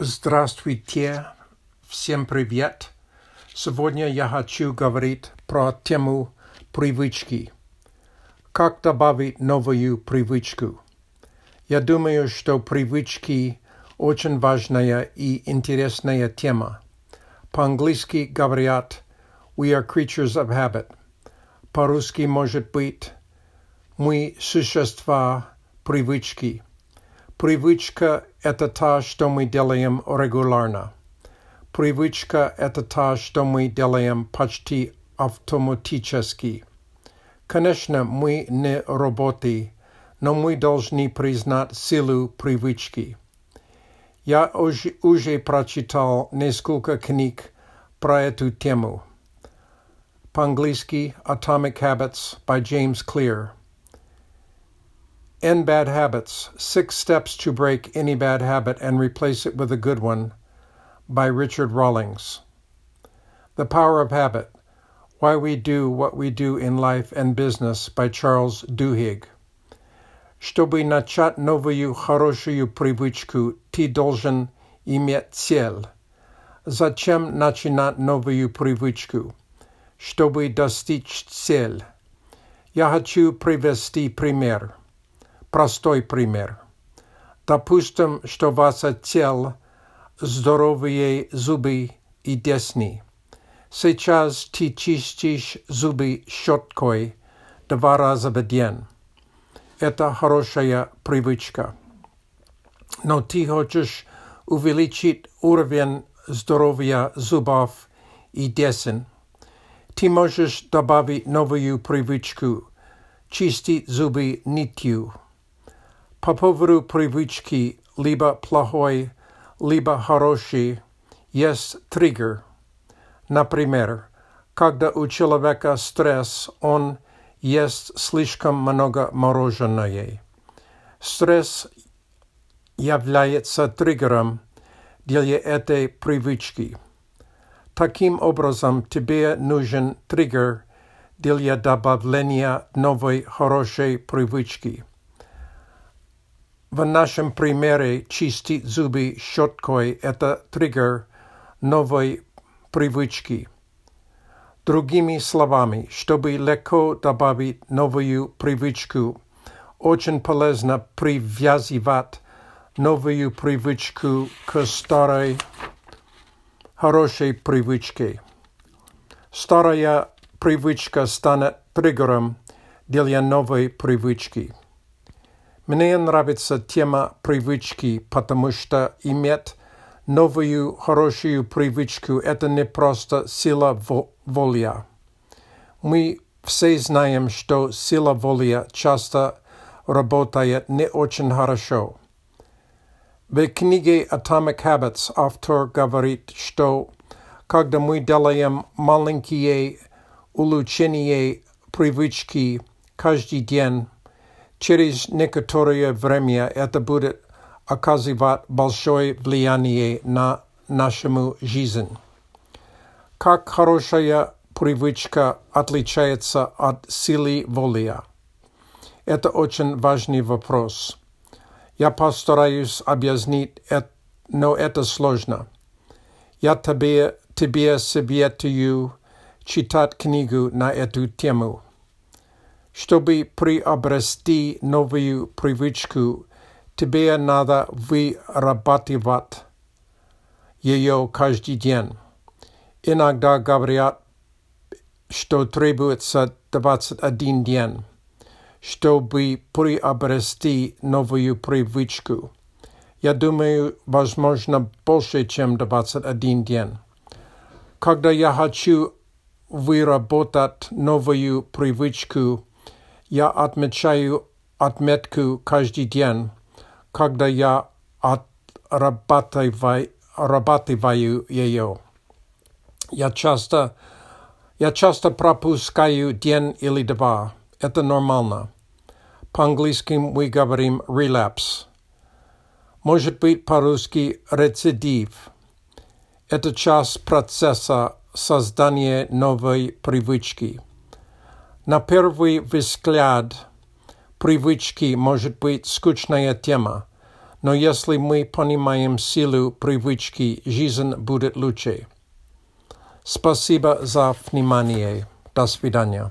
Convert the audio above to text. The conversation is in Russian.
Здравствуйте, всем привет. Сегодня я хочу говорить про тему привычки. Как добавить новую привычку? Я думаю, что привычки очень важная и интересная тема. По-английски говорят «We are creatures of habit». По-русски может быть «Мы существа привычки». Привычка – это та, что мы делаем регулярно. Привычка – это та, что мы делаем почти автоматически. Конечно, мы не роботы, но мы должны признать силу привычки. Я уже, уже прочитал несколько книг про эту тему. По-английски Atomic Habits by James Clear. End Bad Habits Six Steps to Break Any Bad Habit and Replace It with a Good One by Richard Rawlings. The Power of Habit Why We Do What We Do in Life and Business by Charles Duhigg. Чтобы начать новую хорошую привычку, ты должен иметь цель. Зачем начинать новую привычку? Чтобы достичь цель. Я хочу привести пример. Простой пример. Допустим, что ваша цель – здоровые зубы и десны. Сейчас ты чистишь зубы щеткой два раза в день. Это хорошая привычка. Но ты хочешь увеличить уровень здоровья зубов и десен. Ты можешь добавить новую привычку – чистить зубы нитью. По поводу привычки либо плохой, либо хороший есть триггер. Например, когда у человека стресс, он ест слишком много мороженое. Стресс является триггером для этой привычки. Таким образом, тебе нужен триггер для добавления новой хорошей привычки. В нашем примере чистить зубы щеткой – это триггер новой привычки. Другими словами, чтобы легко добавить новую привычку, очень полезно привязывать новую привычку к старой хорошей привычке. Старая привычка станет триггером для новой привычки. Мне нравится тема привычки, потому что иметь новую хорошую привычку – это не просто сила воли. Мы все знаем, что сила воли часто работает не очень хорошо. В книге Atomic Habits автор говорит, что когда мы делаем маленькие улучшения привычки каждый день, Через некоторое время это будет оказывать большое влияние на нашу жизнь. Как хорошая привычка отличается от силы воли? Это очень важный вопрос. Я постараюсь объяснить, но это сложно. Я тебе, тебе советую читать книгу на эту тему. Чтобы приобрести новую привычку, тебе надо вырабатывать ее каждый день. Иногда говорят, что требуется 21 день, чтобы приобрести новую привычку. Я думаю, возможно, больше, чем 21 день. Когда я хочу выработать новую привычку, я отмечаю отметку каждый день, когда я отрабатываю, отрабатываю ее. Я часто, я часто пропускаю день или два. Это нормально. По-английски мы говорим relapse. Может быть по-русски рецидив. Это часть процесса создания новой привычки. На первый взгляд привычки может быть скучная тема, Но если мы понимаем силу привычки, жизнь будет лучше. Спасибо за внимание. До свидания.